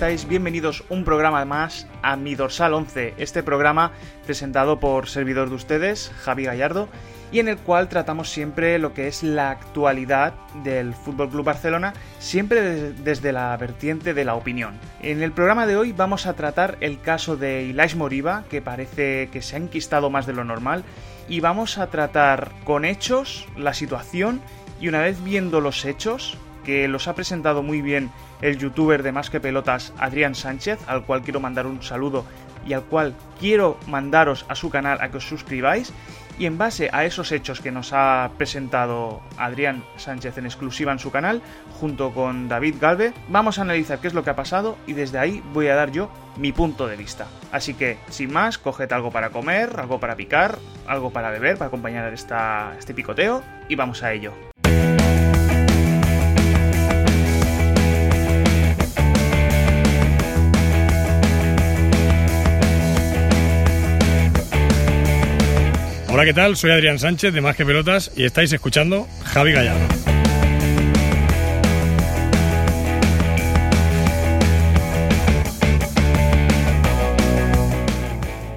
estáis? Bienvenidos un programa más a Mi Dorsal 11, este programa presentado por servidor de ustedes, Javi Gallardo, y en el cual tratamos siempre lo que es la actualidad del Fútbol Club Barcelona, siempre desde la vertiente de la opinión. En el programa de hoy vamos a tratar el caso de Ilais Moriba, que parece que se ha enquistado más de lo normal, y vamos a tratar con hechos la situación y una vez viendo los hechos, que los ha presentado muy bien el youtuber de Más que Pelotas, Adrián Sánchez, al cual quiero mandar un saludo y al cual quiero mandaros a su canal a que os suscribáis. Y en base a esos hechos que nos ha presentado Adrián Sánchez en exclusiva en su canal, junto con David Galve, vamos a analizar qué es lo que ha pasado y desde ahí voy a dar yo mi punto de vista. Así que, sin más, coged algo para comer, algo para picar, algo para beber, para acompañar esta, este picoteo y vamos a ello. Hola, ¿qué tal? Soy Adrián Sánchez de Más que Pelotas y estáis escuchando Javi Gallardo.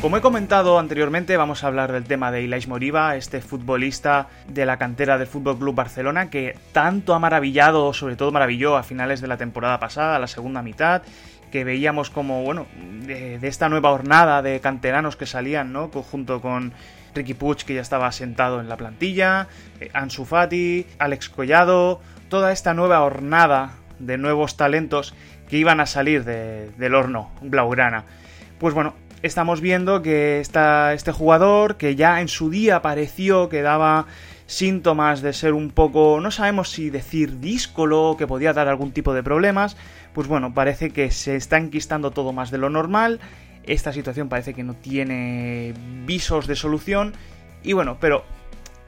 Como he comentado anteriormente, vamos a hablar del tema de Ilais Moriba, este futbolista de la cantera del Fútbol Club Barcelona que tanto ha maravillado, sobre todo maravilló a finales de la temporada pasada, la segunda mitad, que veíamos como, bueno, de, esta nueva hornada de canteranos que salían, ¿no? Junto con Ricky Puig, que ya estaba sentado en la plantilla, eh, Ansu Fati, Alex Collado, toda esta nueva hornada de nuevos talentos que iban a salir del horno blaugrana. Pues bueno, estamos viendo que está este jugador que ya en su día pareció que daba síntomas de ser un poco, no sabemos si decir díscolo, que podía dar algún tipo de problemas, pues bueno, parece que se está enquistando todo más de lo normal esta situación parece que no tiene visos de solución. Y bueno, pero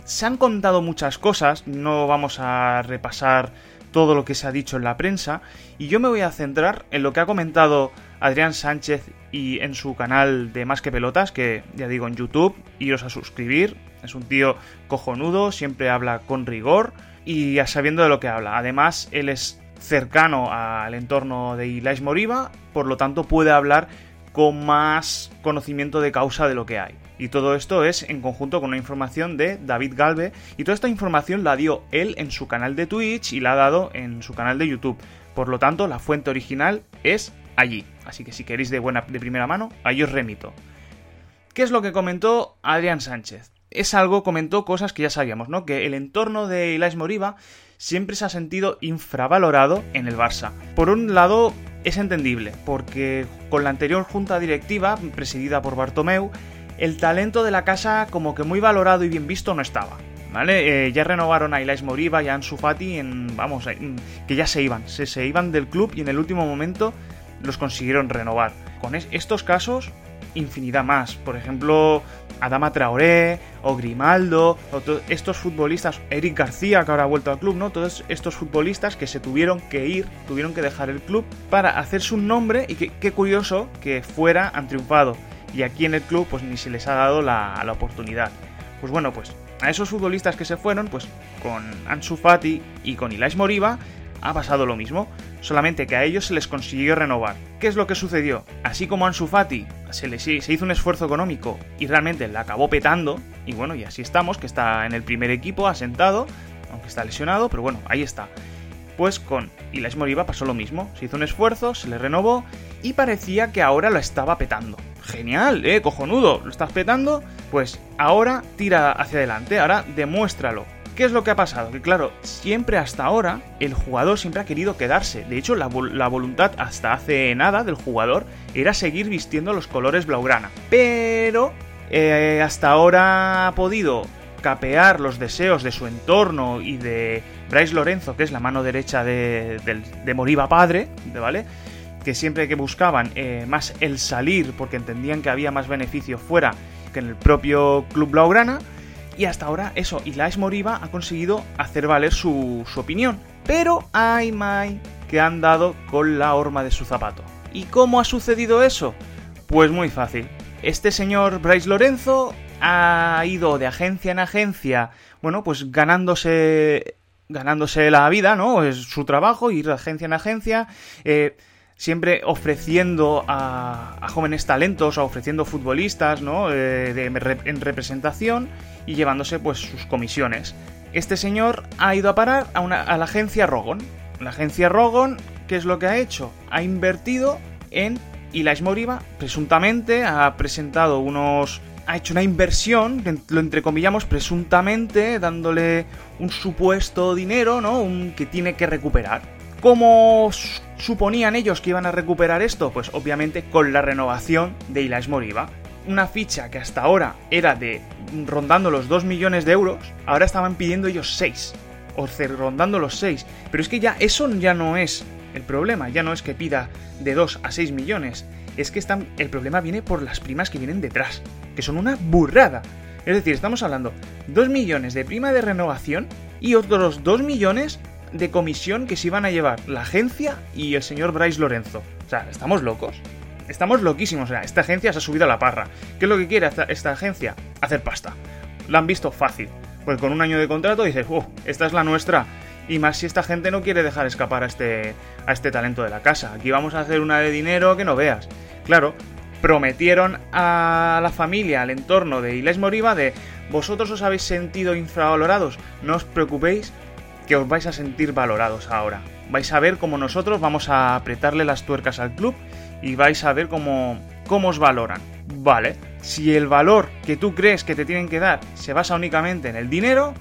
se han contado muchas cosas, no vamos a repasar todo lo que se ha dicho en la prensa, y yo me voy a centrar en lo que ha comentado Adrián Sánchez y en su canal de Más que Pelotas, que ya digo en YouTube, iros a suscribir, es un tío cojonudo, siempre habla con rigor y sabiendo de lo que habla. Además, él es cercano al entorno de Ilais Moriba, por lo tanto puede hablar con más conocimiento de causa de lo que hay. Y todo esto es en conjunto con una información de David Galve. Y toda esta información la dio él en su canal de Twitch y la ha dado en su canal de YouTube. Por lo tanto, la fuente original es allí. Así que si queréis de buena de primera mano, ahí os remito. ¿Qué es lo que comentó Adrián Sánchez? Es algo, comentó cosas que ya sabíamos, ¿no? Que el entorno de Ilais Moriba siempre se ha sentido infravalorado en el Barça. Por un lado, es entendible, porque con la anterior junta directiva, presidida por Bartomeu, el talento de la casa como que muy valorado y bien visto no estaba. ¿Vale? Eh, ya renovaron a Ilais Moriba y a Ansu Fati en, vamos, que ya se iban, se, se iban del club y en el último momento los consiguieron renovar. Con estos casos, infinidad más. Por ejemplo, Adama Traoré o Grimaldo, o estos futbolistas, Eric García que ahora ha vuelto al club, ¿no? Todos estos futbolistas que se tuvieron que ir, tuvieron que dejar el club para hacerse un nombre y qué curioso que fuera han triunfado. Y aquí en el club pues ni se les ha dado la, la oportunidad. Pues bueno, pues a esos futbolistas que se fueron, pues con Ansu Fati y con Ilais Moriba ha pasado lo mismo, solamente que a ellos se les consiguió renovar. ¿Qué es lo que sucedió? Así como Ansu Fati se, hizo un esfuerzo económico y realmente la acabó petando, y bueno, y así estamos, que está en el primer equipo asentado, aunque está lesionado, pero bueno, ahí está. Pues con Ilais Moriba pasó lo mismo, se hizo un esfuerzo, se le renovó y parecía que ahora lo estaba petando. Genial, eh, cojonudo, lo estás petando, pues ahora tira hacia adelante, ahora demuéstralo. ¿Qué es lo que ha pasado? Que claro, siempre hasta ahora el jugador siempre ha querido quedarse. De hecho, la, voluntad hasta hace nada del jugador era seguir vistiendo los colores blaugrana. Pero eh, hasta ahora ha podido capear los deseos de su entorno y de Bryce Lorenzo, que es la mano derecha de, Moriba padre, ¿vale? Que siempre que buscaban eh, más el salir porque entendían que había más beneficio fuera que en el propio club blaugrana y hasta ahora, eso, Ilaes Moriba ha conseguido hacer valer su, opinión. Pero ay, my, que han dado con la horma de su zapato. ¿Y cómo ha sucedido eso? Pues muy fácil. Este señor Bryce Lorenzo ha ido de agencia en agencia, bueno, pues ganándose ganándose la vida, ¿no? Es su trabajo, ir de agencia en agencia, eh, siempre ofreciendo a, jóvenes talentos, o ofreciendo futbolistas, ¿no? Eh, en representación y llevándose pues sus comisiones. Este señor ha ido a parar a, una, a la agencia Rogon. La agencia Rogon, ¿qué es lo que ha hecho? Ha invertido en Elias Moriba, presuntamente ha presentado unos ha hecho una inversión, lo entrecomillamos presuntamente, dándole un supuesto dinero, ¿no? Un, que tiene que recuperar. ¿Cómo suponían ellos que iban a recuperar esto? Pues obviamente con la renovación de Ilaix Moriba. Una ficha que hasta ahora era de rondando los 2 millones de euros, ahora estaban pidiendo ellos 6. O rondando los 6. Pero es que ya eso ya no es el problema, ya no es que pida de 2 a 6 millones. Es que el problema viene por las primas que vienen detrás que son una burrada. Es decir, estamos hablando 2 millones de prima de renovación y otros 2 millones de comisión que se iban a llevar la agencia y el señor Bryce Lorenzo. O sea, ¿estamos locos? Estamos loquísimos. O sea, esta agencia se ha subido a la parra. ¿Qué es lo que quiere esta, agencia? Hacer pasta. La han visto fácil. Pues con un año de contrato dices, oh, esta es la nuestra. Y más si esta gente no quiere dejar escapar a este, a este talento de la casa. Aquí vamos a hacer una de dinero que no veas. Claro, prometieron a la familia, al entorno de Iles Moriba de vosotros os habéis sentido infravalorados, no os preocupéis que os vais a sentir valorados ahora. Vais a ver cómo nosotros vamos a apretarle las tuercas al club y vais a ver cómo, cómo os valoran. Vale, si el valor que tú crees que te tienen que dar se basa únicamente en el dinero,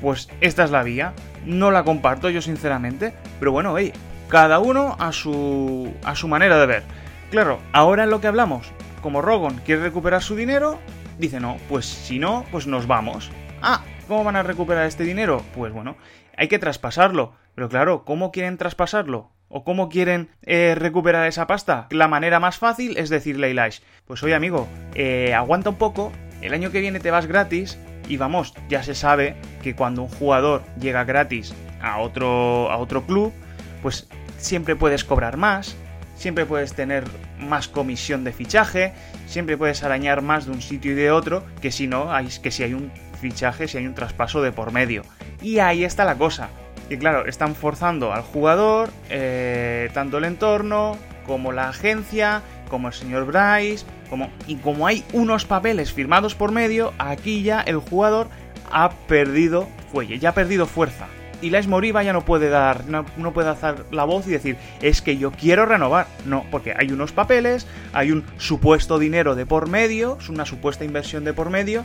pues esta es la vía. No la comparto yo sinceramente, pero bueno, hey, cada uno a su, a su manera de ver. Claro, ahora en lo que hablamos, como Rogon quiere recuperar su dinero, dice no, pues si no, pues nos vamos. Ah, ¿cómo van a recuperar este dinero? Pues bueno, hay que traspasarlo. Pero claro, ¿cómo quieren traspasarlo? ¿O cómo quieren eh, recuperar esa pasta? La manera más fácil es decirle a Elias, pues oye amigo, eh, aguanta un poco, el año que viene te vas gratis y vamos, ya se sabe que cuando un jugador llega gratis a otro, a otro club, pues siempre puedes cobrar más, siempre puedes tener más comisión de fichaje, siempre puedes arañar más de un sitio y de otro, que si no, que si hay un fichaje, si hay un traspaso de por medio. Y ahí está la cosa. Y claro, están forzando al jugador, eh, tanto el entorno, como la agencia, como el señor Bryce, como, y como hay unos papeles firmados por medio, aquí ya el jugador ha perdido fuelle, ya ha perdido fuerza y Les Moriba ya no puede dar, no, puede hacer la voz y decir, es que yo quiero renovar. No, porque hay unos papeles, hay un supuesto dinero de por medio, es una supuesta inversión de por medio,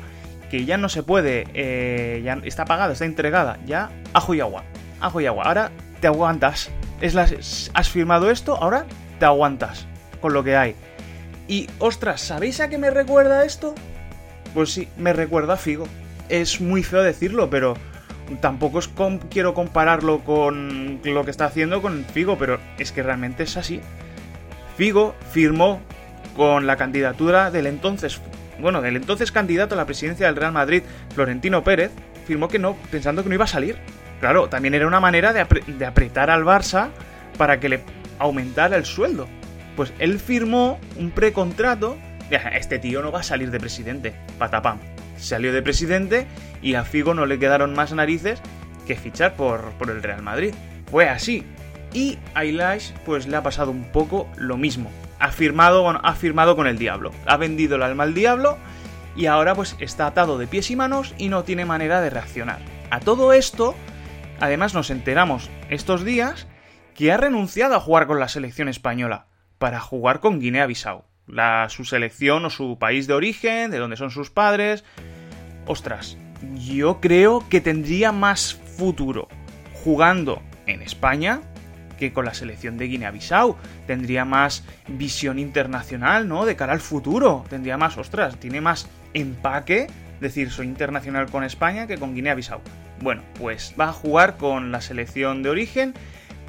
que ya no se puede, eh, ya está pagada, está entregada, ya ajo y agua, ajo y agua. Ahora te aguantas. Es has firmado esto, ahora te aguantas con lo que hay. Y ostras, ¿sabéis a qué me recuerda esto? Pues sí, me recuerda a Figo. Es muy feo decirlo, pero tampoco es quiero compararlo con lo que está haciendo con Figo, pero es que realmente es así. Figo firmó con la candidatura del entonces, bueno, del entonces candidato a la presidencia del Real Madrid, Florentino Pérez, firmó que no, pensando que no iba a salir. Claro, también era una manera de, apretar al Barça para que le aumentara el sueldo. Pues él firmó un precontrato. Este tío no va a salir de presidente. Patapam salió de presidente y a Figo no le quedaron más narices que fichar por, el Real Madrid. Fue así. Y a Elias pues le ha pasado un poco lo mismo. Ha firmado, ha firmado con el diablo. Ha vendido el alma al diablo y ahora pues está atado de pies y manos y no tiene manera de reaccionar. A todo esto, además nos enteramos estos días que ha renunciado a jugar con la selección española para jugar con Guinea-Bissau su selección o su país de origen, de donde son sus padres. Ostras, yo creo que tendría más futuro jugando en España que con la selección de Guinea-Bissau. Tendría más visión internacional, ¿no? De cara al futuro. Tendría más, ostras, tiene más empaque decir soy internacional con España que con Guinea-Bissau. Bueno, pues va a jugar con la selección de origen.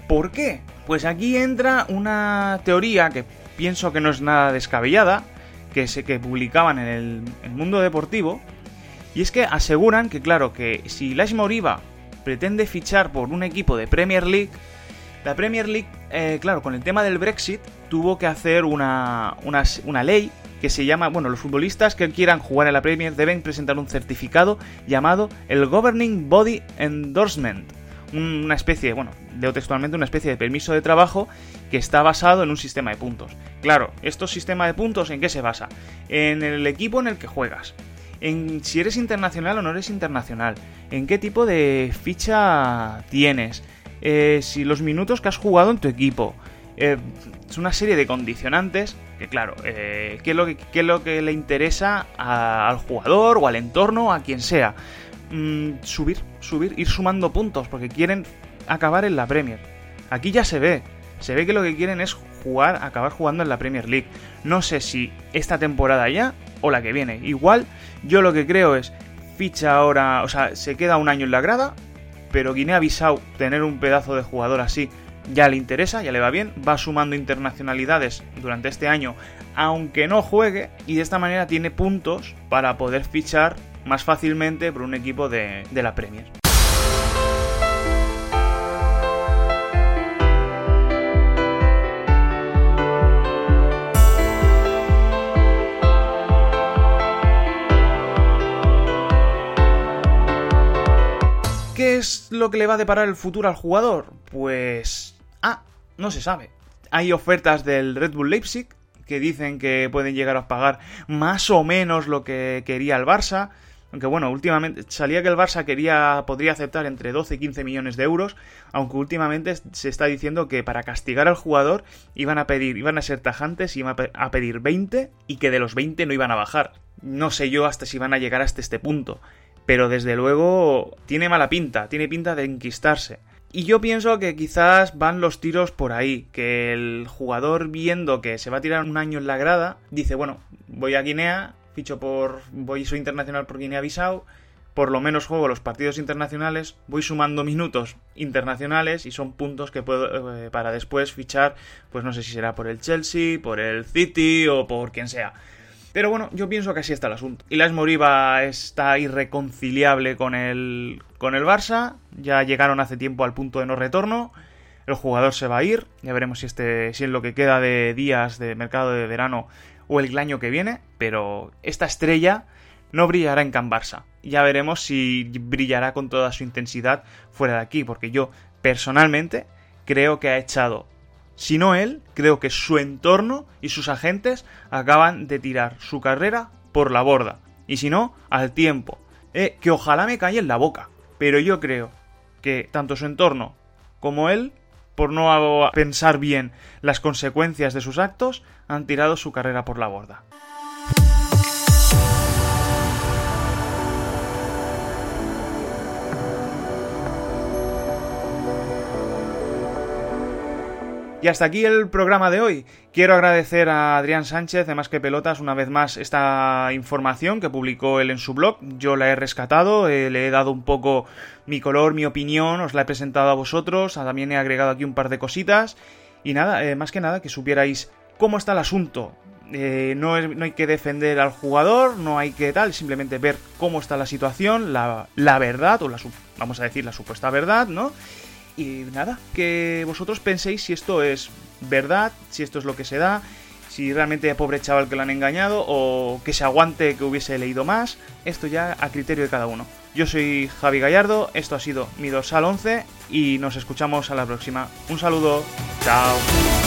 ¿Por qué? Pues aquí entra una teoría que pienso que no es nada descabellada, que, se, que publicaban en el, mundo deportivo, y es que aseguran que, claro, que si Lash Moriba pretende fichar por un equipo de Premier League, la Premier League, eh, claro, con el tema del Brexit, tuvo que hacer una, una, ley que se llama, bueno, los futbolistas que quieran jugar en la Premier deben presentar un certificado llamado el Governing Body Endorsement, una especie, bueno, leo textualmente, una especie de permiso de trabajo que está basado en un sistema de puntos. Claro, estos sistemas de puntos, ¿en qué se basa? En el equipo en el que juegas, en si eres internacional o no eres internacional, en qué tipo de ficha tienes, eh, si los minutos que has jugado en tu equipo. Eh, es una serie de condicionantes que, claro, eh, ¿qué, es lo que, es lo que le interesa al jugador o al entorno, a quien sea. Mm, subir, subir, ir sumando puntos, porque quieren acabar en la Premier. Aquí ya se ve, se ve que lo que quieren es jugar, acabar jugando en la Premier League. No sé si esta temporada ya o la que viene. Igual, yo lo que creo es ficha ahora, o sea, se queda un año en la grada, pero Guinea-Bissau, tener un pedazo de jugador así, ya le interesa, ya le va bien, va sumando internacionalidades durante este año, aunque no juegue, y de esta manera tiene puntos para poder fichar más fácilmente por un equipo de, la Premier. Es lo que le va a deparar el futuro al jugador? Pues... Ah, no se sabe. Hay ofertas del Red Bull Leipzig que dicen que pueden llegar a pagar más o menos lo que quería el Barça. Aunque bueno, últimamente salía que el Barça quería, podría aceptar entre 12 y 15 millones de euros, aunque últimamente se está diciendo que para castigar al jugador iban a pedir, iban a ser tajantes, iban a pedir 20 y que de los 20 no iban a bajar. No sé yo hasta si van a llegar hasta este punto, pero desde luego tiene mala pinta, tiene pinta de enquistarse. Y yo pienso que quizás van los tiros por ahí, que el jugador viendo que se va a tirar un año en la grada, dice, bueno, voy a Guinea, ficho por. voy soy internacional por Guinea-Bissau, por lo menos juego los partidos internacionales, voy sumando minutos internacionales y son puntos que puedo eh, para después fichar, pues no sé si será por el Chelsea, por el City o por quien sea. Pero bueno, yo pienso que así está el asunto. Y la Moriba está irreconciliable con el, con el Barça. Ya llegaron hace tiempo al punto de no retorno. El jugador se va a ir. Ya veremos si, este, si en lo que queda de días de mercado de verano o el año que viene, pero esta estrella no brillará en Can Barça. Ya veremos si brillará con toda su intensidad fuera de aquí, porque yo personalmente creo que ha echado, si no él, creo que su entorno y sus agentes acaban de tirar su carrera por la borda. Y si no, al tiempo. Eh, que ojalá me calle en la boca. Pero yo creo que tanto su entorno como él por no pensar bien las consecuencias de sus actos, han tirado su carrera por la borda. Y hasta aquí el programa de hoy. Quiero agradecer a Adrián Sánchez de Más que Pelotas una vez más esta información que publicó él en su blog. Yo la he rescatado, eh, le he dado un poco mi color, mi opinión, os la he presentado a vosotros, también he agregado aquí un par de cositas. Y nada, eh, más que nada que supierais cómo está el asunto. Eh, no, hay que defender al jugador, no hay que tal, simplemente ver cómo está la situación, la, la verdad, o la, vamos a decir la supuesta verdad, ¿no? Y nada, que vosotros penséis si esto es verdad, si esto es lo que se da, si realmente pobre chaval que lo han engañado o que se aguante que hubiese leído más, esto ya a criterio de cada uno. Yo soy Javi Gallardo, esto ha sido mi dorsal 11 y nos escuchamos a la próxima. Un saludo, chao.